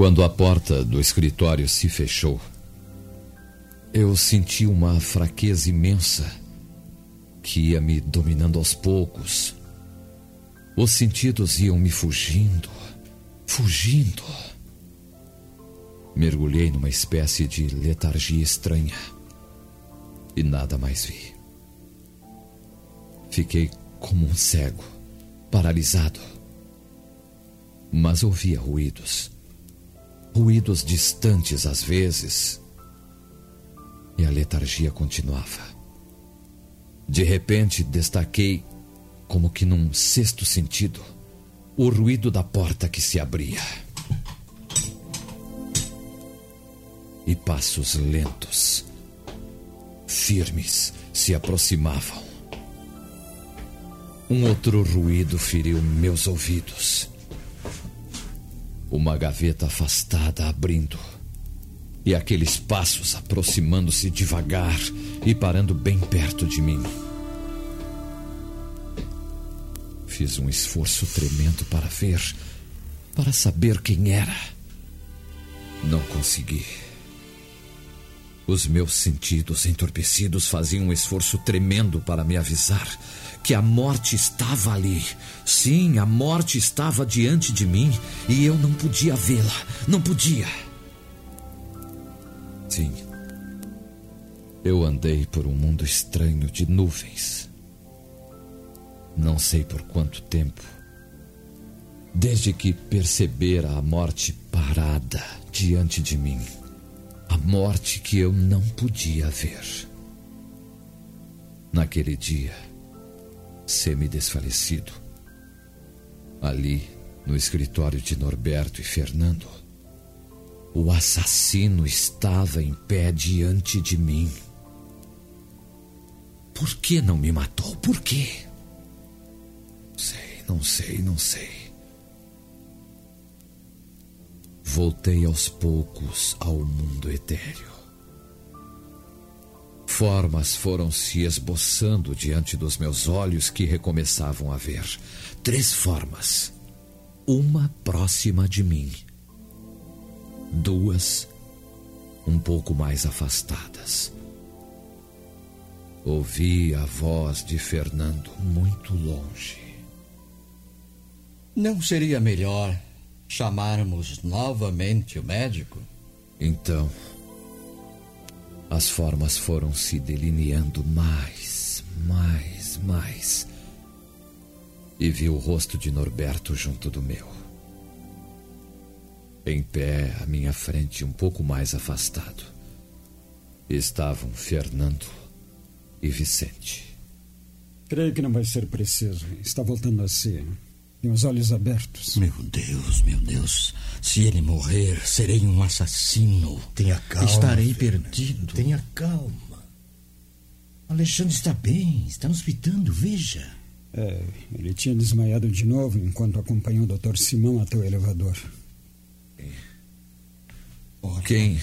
Quando a porta do escritório se fechou, eu senti uma fraqueza imensa que ia me dominando aos poucos. Os sentidos iam me fugindo, fugindo. Mergulhei numa espécie de letargia estranha e nada mais vi. Fiquei como um cego, paralisado. Mas ouvia ruídos ruídos distantes às vezes, e a letargia continuava. De repente, destaquei, como que num sexto sentido, o ruído da porta que se abria. E passos lentos, firmes, se aproximavam. Um outro ruído feriu meus ouvidos. Uma gaveta afastada abrindo. E aqueles passos aproximando-se devagar e parando bem perto de mim. Fiz um esforço tremendo para ver, para saber quem era. Não consegui. Os meus sentidos entorpecidos faziam um esforço tremendo para me avisar que a morte estava ali. Sim, a morte estava diante de mim e eu não podia vê-la. Não podia. Sim. Eu andei por um mundo estranho de nuvens. Não sei por quanto tempo. Desde que percebera a morte parada diante de mim. A morte que eu não podia ver. Naquele dia semi-desfalecido. Ali, no escritório de Norberto e Fernando, o assassino estava em pé diante de mim. Por que não me matou? Por quê? Sei, não sei, não sei. Voltei aos poucos ao mundo etéreo. Formas foram se esboçando diante dos meus olhos que recomeçavam a ver. Três formas. Uma próxima de mim. Duas um pouco mais afastadas. Ouvi a voz de Fernando muito longe. Não seria melhor chamarmos novamente o médico? Então. As formas foram se delineando mais, mais, mais. E vi o rosto de Norberto junto do meu. Em pé, à minha frente, um pouco mais afastado, estavam Fernando e Vicente. Creio que não vai ser preciso. Está voltando a si. Tem os olhos abertos. Meu Deus, meu Deus. Se ele morrer, serei um assassino. Tenha calma. Estarei Fernando. perdido. Tenha calma. Alexandre está bem, está nos pitando, veja. É, ele tinha desmaiado de novo enquanto acompanhou o Dr. Simão até o elevador. Quem.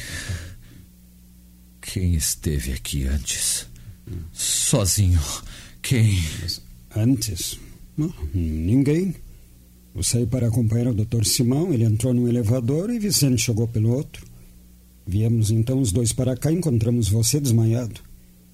Quem esteve aqui antes? Sozinho. Quem? Antes? Não, ninguém. Eu saí para acompanhar o Dr. Simão, ele entrou no elevador e Vicente chegou pelo outro. Viemos então os dois para cá e encontramos você desmaiado.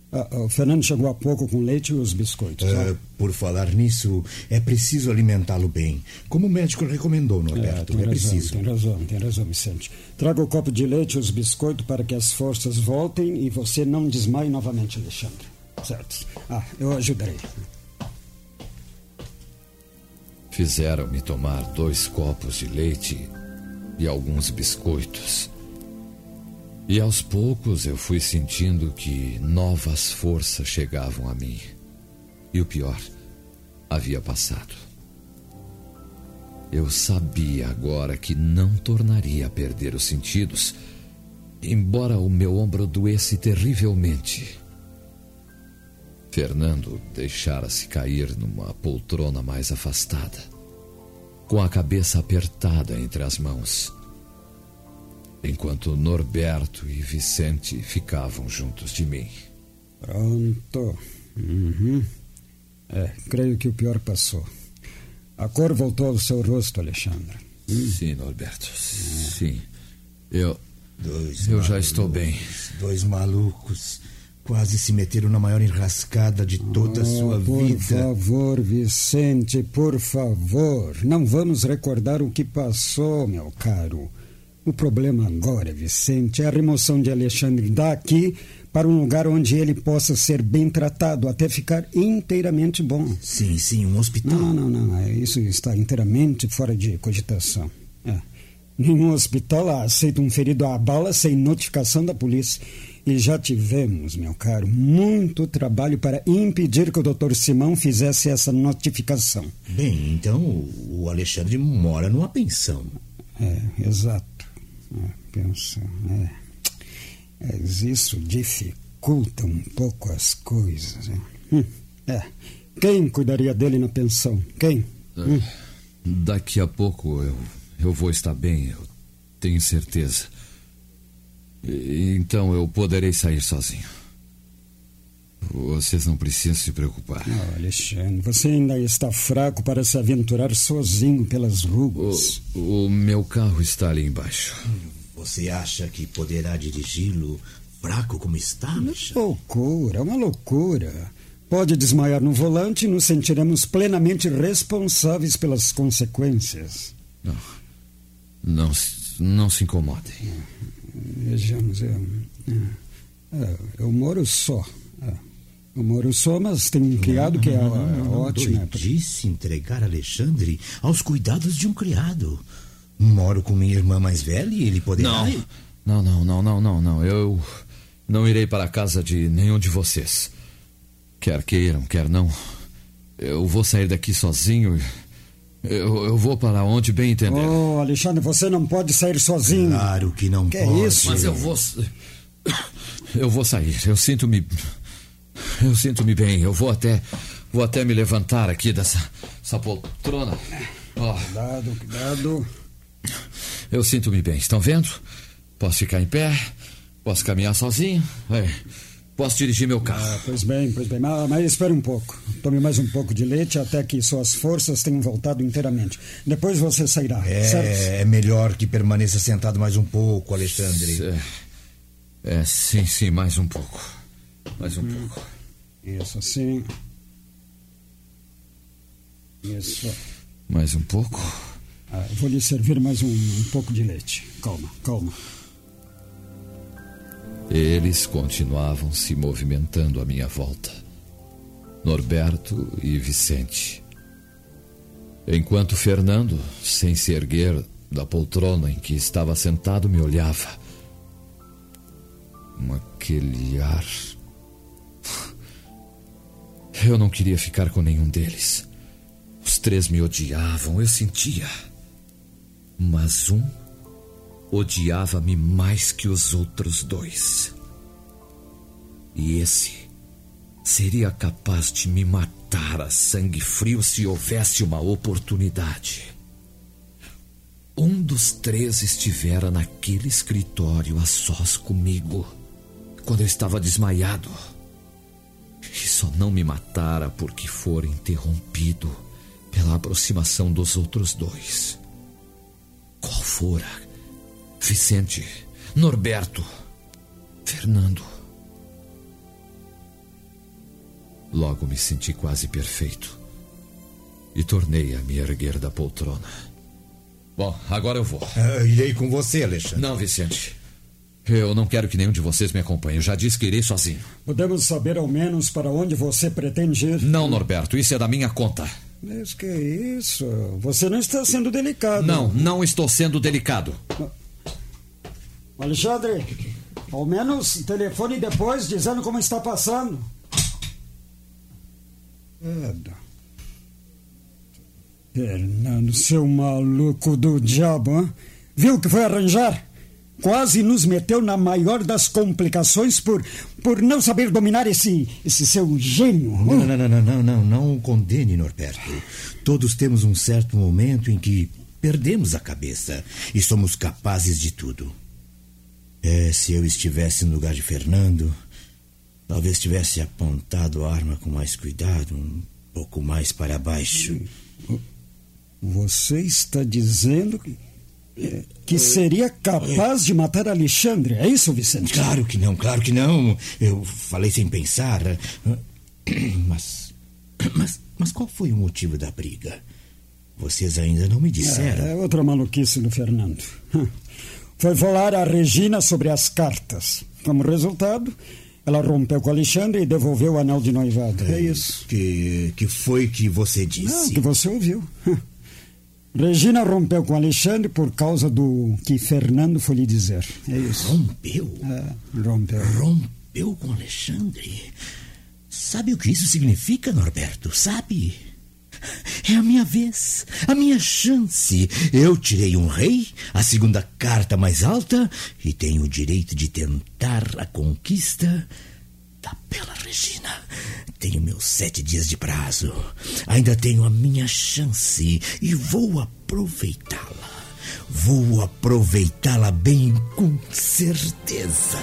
Ah, o Fernando chegou há pouco com leite e os biscoitos. Uh, por falar nisso, é preciso alimentá-lo bem. Como o médico recomendou, Norberto. É, tem é razão, preciso. Tem razão, tem razão, Vicente. Traga o copo de leite e os biscoitos para que as forças voltem e você não desmaie novamente, Alexandre. Certo. Ah, eu ajudarei. Fizeram-me tomar dois copos de leite e alguns biscoitos. E aos poucos eu fui sentindo que novas forças chegavam a mim. E o pior, havia passado. Eu sabia agora que não tornaria a perder os sentidos, embora o meu ombro doesse terrivelmente. Fernando deixara-se cair numa poltrona mais afastada, com a cabeça apertada entre as mãos enquanto Norberto e Vicente ficavam juntos de mim. Pronto. Uhum. É, creio que o pior passou. A cor voltou ao seu rosto, Alexandre. Hum. Sim, Norberto. É. Sim. Eu. Dois eu já estou bem. Dois malucos. Quase se meteram na maior enrascada de toda a oh, sua por vida. Por favor, Vicente, por favor. Não vamos recordar o que passou, meu caro. O problema agora, Vicente, é a remoção de Alexandre daqui para um lugar onde ele possa ser bem tratado até ficar inteiramente bom. Sim, sim, um hospital. Não, não, não. É, isso está inteiramente fora de cogitação. É. Nenhum hospital aceita um ferido à bala sem notificação da polícia. E já tivemos, meu caro, muito trabalho para impedir que o doutor Simão fizesse essa notificação. Bem, então o Alexandre mora numa pensão. É, exato. É, pensa, é, é, isso dificulta um pouco as coisas. É. Hum, é. Quem cuidaria dele na pensão? Quem? É, hum. Daqui a pouco eu, eu vou estar bem, eu tenho certeza. Então eu poderei sair sozinho. Vocês não precisam se preocupar. Oh, Alexandre, você ainda está fraco para se aventurar sozinho pelas ruas. O, o meu carro está ali embaixo. Você acha que poderá dirigi-lo fraco como está, Alexandre? Loucura, uma loucura. Pode desmaiar no volante e nos sentiremos plenamente responsáveis pelas consequências. Não. Não, não se incomodem. Vejamos, eu, eu, eu moro só. Eu moro só, mas tem um criado que é não, não, não, ótimo. Disse entregar Alexandre aos cuidados de um criado. Moro com minha irmã mais velha e ele poderá. Não, não, não, não, não, não. Eu não irei para a casa de nenhum de vocês. Quer queiram, quer não. Eu vou sair daqui sozinho. Eu, eu vou para onde bem entender. Oh, Alexandre, você não pode sair sozinho. Claro que não que pode. É isso? Mas eu vou. Eu vou sair. Eu sinto-me eu sinto-me bem. Eu vou até. Vou até me levantar aqui dessa essa poltrona. Oh. Cuidado, cuidado. Eu sinto-me bem. Estão vendo? Posso ficar em pé. Posso caminhar sozinho. É. Posso dirigir meu carro. Ah, pois bem, pois bem. Mas, mas espere um pouco. Tome mais um pouco de leite até que suas forças tenham voltado inteiramente. Depois você sairá. É, certo? é melhor que permaneça sentado mais um pouco, Alexandre. É, é sim, sim, mais um pouco. Mais um hum. pouco. Isso, assim. Isso. Mais um pouco? Ah, vou lhe servir mais um, um pouco de leite. Calma, calma. Eles continuavam se movimentando à minha volta. Norberto e Vicente. Enquanto Fernando, sem se erguer da poltrona em que estava sentado, me olhava. Aquele ar eu não queria ficar com nenhum deles. Os três me odiavam, eu sentia. Mas um odiava-me mais que os outros dois. E esse seria capaz de me matar a sangue frio se houvesse uma oportunidade. Um dos três estivera naquele escritório a sós comigo, quando eu estava desmaiado e só não me matara porque fora interrompido pela aproximação dos outros dois. Qual fora? Vicente, Norberto, Fernando. Logo me senti quase perfeito. E tornei a me erguer da poltrona. Bom, agora eu vou. Ah, irei com você, Alexandre. Não, Vicente. Eu não quero que nenhum de vocês me acompanhe. Eu já disse que irei sozinho. Podemos saber ao menos para onde você pretende ir? Não, Norberto, isso é da minha conta. Mas que isso? Você não está sendo delicado. Não, não estou sendo delicado. Alexandre, ao menos telefone depois dizendo como está passando. Fernando, seu maluco do diabo, hein? viu o que foi arranjar? Quase nos meteu na maior das complicações por, por não saber dominar esse, esse seu gênio. Não, não, não, não, não, não, não o condene, Norberto. Todos temos um certo momento em que perdemos a cabeça e somos capazes de tudo. É, se eu estivesse no lugar de Fernando, talvez tivesse apontado a arma com mais cuidado, um pouco mais para baixo. Você está dizendo que, que seria capaz de matar Alexandre? É isso, Vicente? Claro que não, claro que não. Eu falei sem pensar. Mas. Mas, mas qual foi o motivo da briga? Vocês ainda não me disseram. É, é outra maluquice do Fernando. Foi falar a Regina sobre as cartas. Como resultado, ela rompeu com Alexandre e devolveu o anel de noivado. É, isso. Que, que foi que você disse? Não, que você ouviu. Regina rompeu com Alexandre por causa do que Fernando foi lhe dizer. É isso. Rompeu? É, rompeu. Rompeu com Alexandre? Sabe o que isso significa, Norberto? Sabe? É a minha vez, a minha chance. Eu tirei um rei, a segunda carta mais alta, e tenho o direito de tentar a conquista da bela Regina. Tenho meus sete dias de prazo. Ainda tenho a minha chance e vou aproveitá-la. Vou aproveitá-la bem com certeza.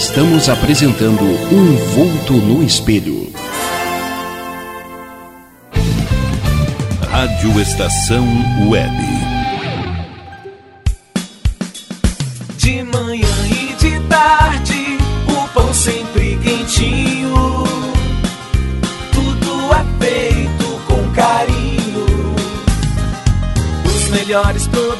Estamos apresentando Um Vulto no Espelho. Rádio Estação Web. De manhã e de tarde, o pão sempre quentinho. Tudo é feito com carinho. Os melhores produtos,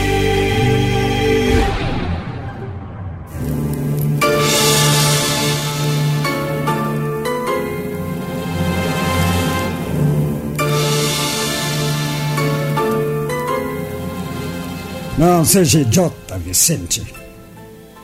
Não seja idiota, Vicente.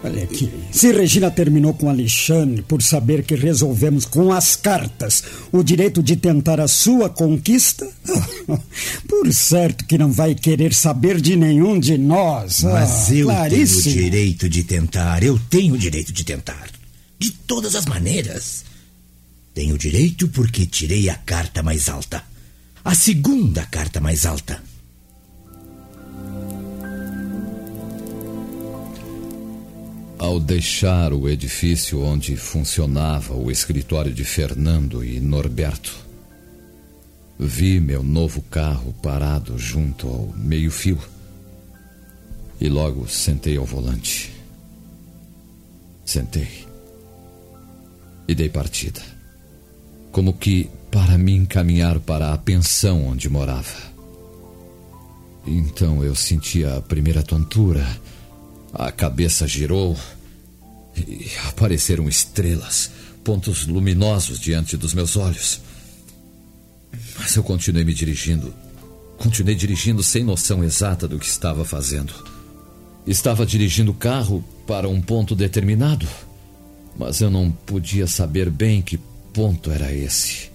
Olha aqui. Se Regina terminou com Alexandre por saber que resolvemos com as cartas o direito de tentar a sua conquista, por certo que não vai querer saber de nenhum de nós. Mas Ah, eu claríssimo. tenho o direito de tentar. Eu tenho o direito de tentar. De todas as maneiras. Tenho o direito porque tirei a carta mais alta. A segunda carta mais alta. Ao deixar o edifício onde funcionava o escritório de Fernando e Norberto, vi meu novo carro parado junto ao meio-fio e logo sentei ao volante. Sentei e dei partida, como que para me encaminhar para a pensão onde morava. Então eu senti a primeira tontura. A cabeça girou e apareceram estrelas, pontos luminosos diante dos meus olhos. Mas eu continuei me dirigindo. Continuei dirigindo sem noção exata do que estava fazendo. Estava dirigindo o carro para um ponto determinado, mas eu não podia saber bem que ponto era esse.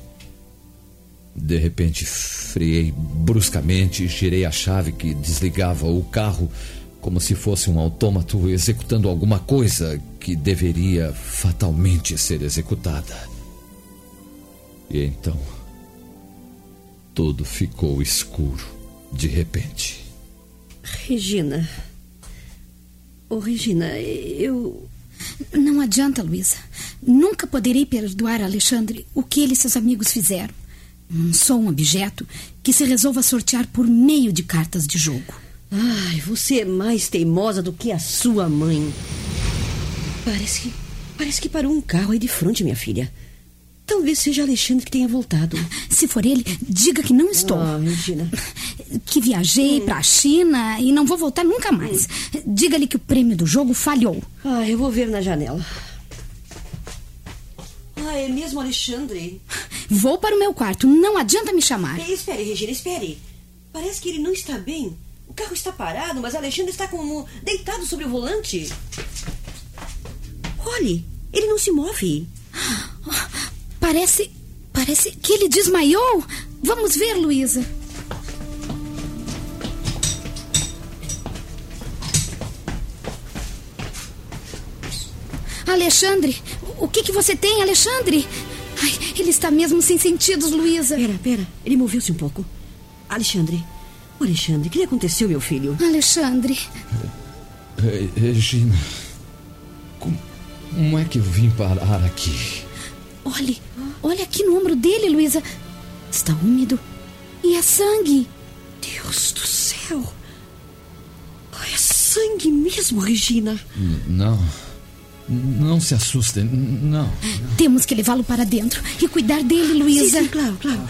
De repente, friei bruscamente e girei a chave que desligava o carro como se fosse um autômato executando alguma coisa que deveria fatalmente ser executada. E então. Tudo ficou escuro de repente. Regina. Ô, Regina, eu. Não adianta, Luísa. Nunca poderei perdoar a Alexandre o que ele e seus amigos fizeram. Não sou um objeto que se resolva sortear por meio de cartas de jogo. Ai, você é mais teimosa do que a sua mãe. Parece que. Parece que parou um carro aí de frente, minha filha. Talvez seja Alexandre que tenha voltado. Se for ele, diga que não estou. Ah, Regina. Que viajei para a China e não vou voltar nunca mais. Diga-lhe que o prêmio do jogo falhou. Ah, eu vou ver na janela. Ah, é mesmo Alexandre? Vou para o meu quarto. Não adianta me chamar. Espere, Regina, espere. Parece que ele não está bem. O carro está parado, mas Alexandre está como deitado sobre o volante. Olhe, ele não se move. Parece. Parece que ele desmaiou. Vamos ver, Luísa. Alexandre, o que, que você tem, Alexandre? Ai, ele está mesmo sem sentidos, Luísa. Pera, pera. Ele moveu-se um pouco. Alexandre. Alexandre, o que lhe aconteceu, meu filho? Alexandre. Re- Regina. Como, como é que eu vim parar aqui? Olhe, olha aqui no ombro dele, Luísa. Está úmido. E é sangue. Deus do céu. Oh, é sangue mesmo, Regina. N- Não. Não se assustem, não. Temos que levá-lo para dentro e cuidar dele, Luísa. Sim, sim, claro, claro.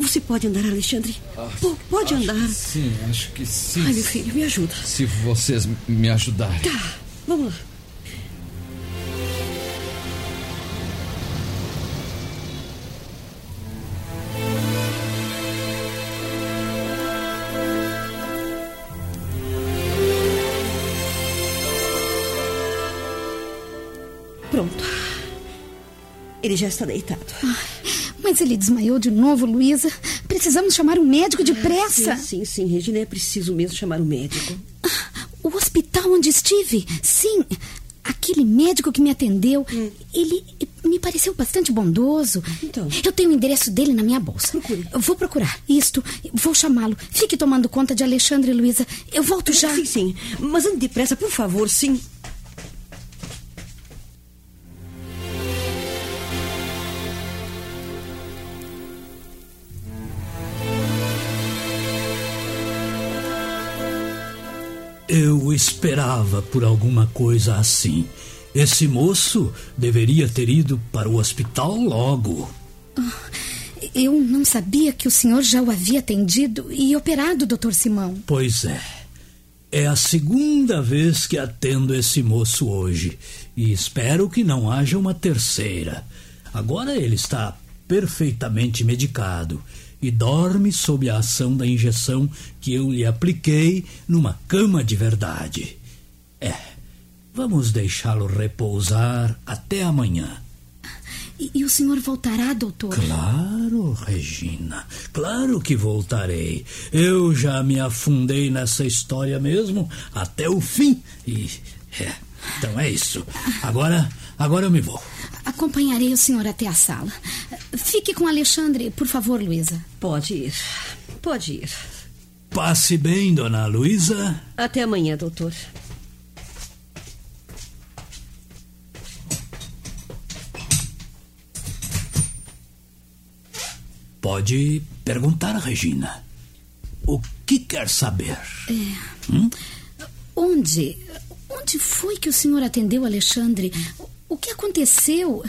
Você pode andar, Alexandre? P- pode acho andar. Sim, acho que sim. Ai, meu filho, me ajuda. Se vocês me ajudarem. Tá, vamos lá. Ele já está deitado. Mas ele desmaiou de novo, Luísa. Precisamos chamar um médico depressa. Sim, sim, sim, Regina, é preciso mesmo chamar o médico. O hospital onde estive? Sim. Aquele médico que me atendeu, ele me pareceu bastante bondoso. Então? Eu tenho o endereço dele na minha bolsa. Procure. Vou procurar. Isto. Vou chamá-lo. Fique tomando conta de Alexandre e Luísa. Eu volto já. Sim, sim. Mas ande depressa, por favor, sim. Eu esperava por alguma coisa assim. Esse moço deveria ter ido para o hospital logo. Eu não sabia que o senhor já o havia atendido e operado, doutor Simão. Pois é. É a segunda vez que atendo esse moço hoje. E espero que não haja uma terceira. Agora ele está perfeitamente medicado e dorme sob a ação da injeção que eu lhe apliquei numa cama de verdade. É, vamos deixá-lo repousar até amanhã. E, e o senhor voltará, doutor? Claro, Regina, claro que voltarei. Eu já me afundei nessa história mesmo até o fim. E é, então é isso. Agora, agora eu me vou. Acompanharei o senhor até a sala. Fique com Alexandre, por favor, Luísa. Pode ir. Pode ir. Passe bem, dona Luísa. Até amanhã, doutor. Pode perguntar, Regina. O que quer saber? É. Hum? Onde? Onde foi que o senhor atendeu Alexandre? O que aconteceu?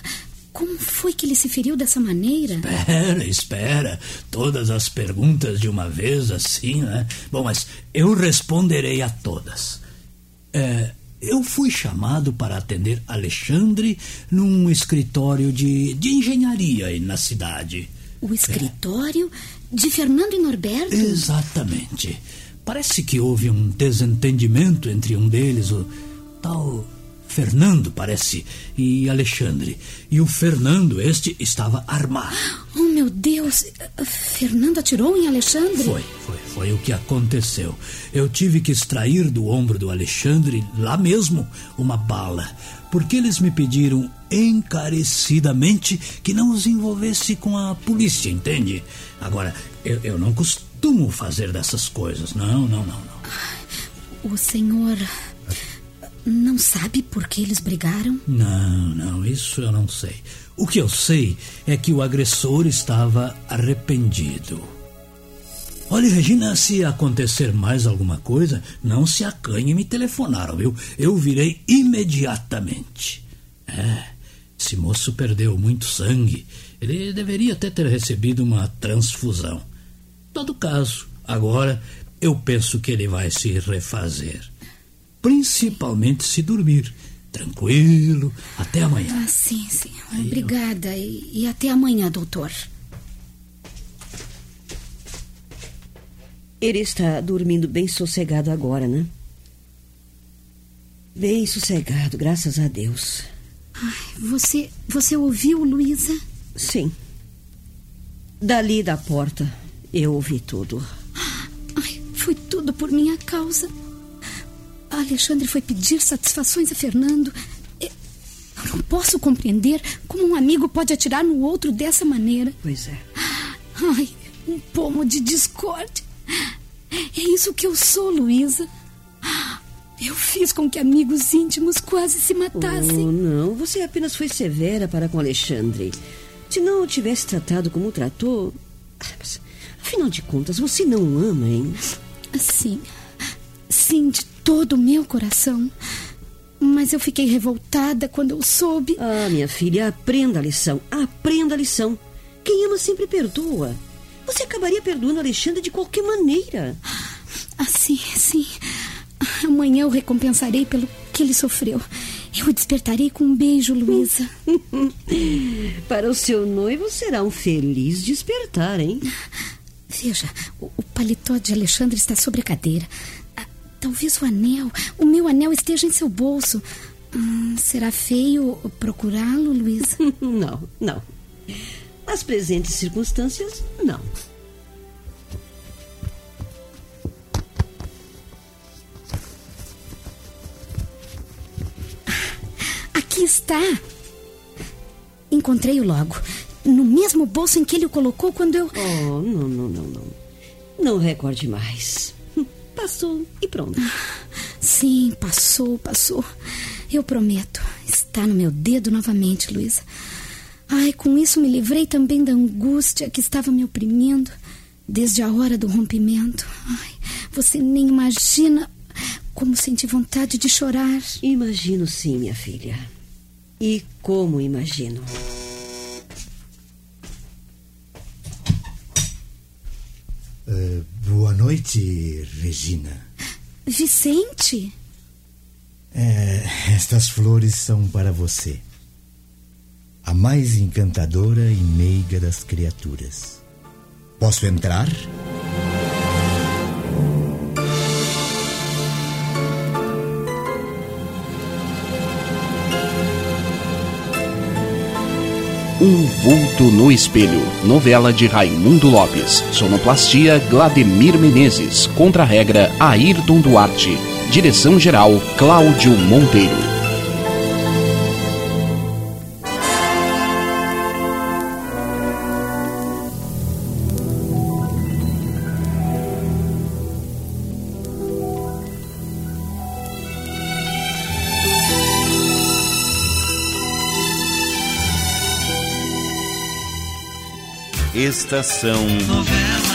Como foi que ele se feriu dessa maneira? Espera, espera. Todas as perguntas de uma vez, assim, né? Bom, mas eu responderei a todas. É, eu fui chamado para atender Alexandre num escritório de, de engenharia aí na cidade. O escritório de Fernando e Norberto? Exatamente. Parece que houve um desentendimento entre um deles, o tal Fernando, parece, e Alexandre. E o Fernando, este, estava armado. Oh, meu Deus! Fernando atirou em Alexandre? Foi, foi, foi o que aconteceu. Eu tive que extrair do ombro do Alexandre, lá mesmo, uma bala, porque eles me pediram encarecidamente que não os envolvesse com a polícia, entende? Agora, eu, eu não costumo fazer dessas coisas. Não, não, não, não. O senhor não sabe por que eles brigaram? Não, não, isso eu não sei. O que eu sei é que o agressor estava arrependido. Olha, Regina, se acontecer mais alguma coisa, não se acanhe me telefonar, viu? Eu virei imediatamente. É, esse moço perdeu muito sangue. Ele deveria até ter recebido uma transfusão. Todo caso, agora eu penso que ele vai se refazer. Principalmente se dormir. Tranquilo, até amanhã. Ah, sim, sim. Obrigada. E, e até amanhã, doutor. Ele está dormindo bem sossegado agora, né? Bem sossegado, graças a Deus. Ai, você, você ouviu, Luísa? Sim. Dali da porta, eu ouvi tudo. Ai, foi tudo por minha causa. Alexandre foi pedir satisfações a Fernando. Eu não posso compreender como um amigo pode atirar no outro dessa maneira. Pois é. Ai, um pomo de discórdia. É isso que eu sou, Luísa. Eu fiz com que amigos íntimos quase se matassem. Oh, não, você apenas foi severa para com Alexandre. Se não o tivesse tratado como tratou. Ah, afinal de contas, você não ama, hein? Sim. Sim, de todo o meu coração. Mas eu fiquei revoltada quando eu soube. Ah, minha filha, aprenda a lição. Aprenda a lição. Quem ama sempre perdoa. Você acabaria perdoando Alexandre de qualquer maneira. Ah, sim, sim. Amanhã eu recompensarei pelo que ele sofreu. Eu o despertarei com um beijo, Luísa. Para o seu noivo será um feliz despertar, hein? Veja, o, o paletó de Alexandre está sobre a cadeira. Talvez o anel, o meu anel esteja em seu bolso. Hum, será feio procurá-lo, Luísa? não, não. Nas presentes circunstâncias, não. Aqui está. Encontrei-o logo. No mesmo bolso em que ele o colocou quando eu. Oh, não, não, não, não. Não recorde mais. Passou e pronto. Sim, passou, passou. Eu prometo. Está no meu dedo novamente, Luísa. Ai, com isso me livrei também da angústia que estava me oprimindo desde a hora do rompimento. Ai, você nem imagina como senti vontade de chorar. Imagino sim, minha filha. E como imagino. Uh, boa noite, Regina. Vicente? É, estas flores são para você. A mais encantadora e meiga das criaturas. Posso entrar? Um vulto no espelho. Novela de Raimundo Lopes. Sonoplastia Glademir Menezes. Contra-regra Ayrton Duarte. Direção-geral Cláudio Monteiro. Estação Novela.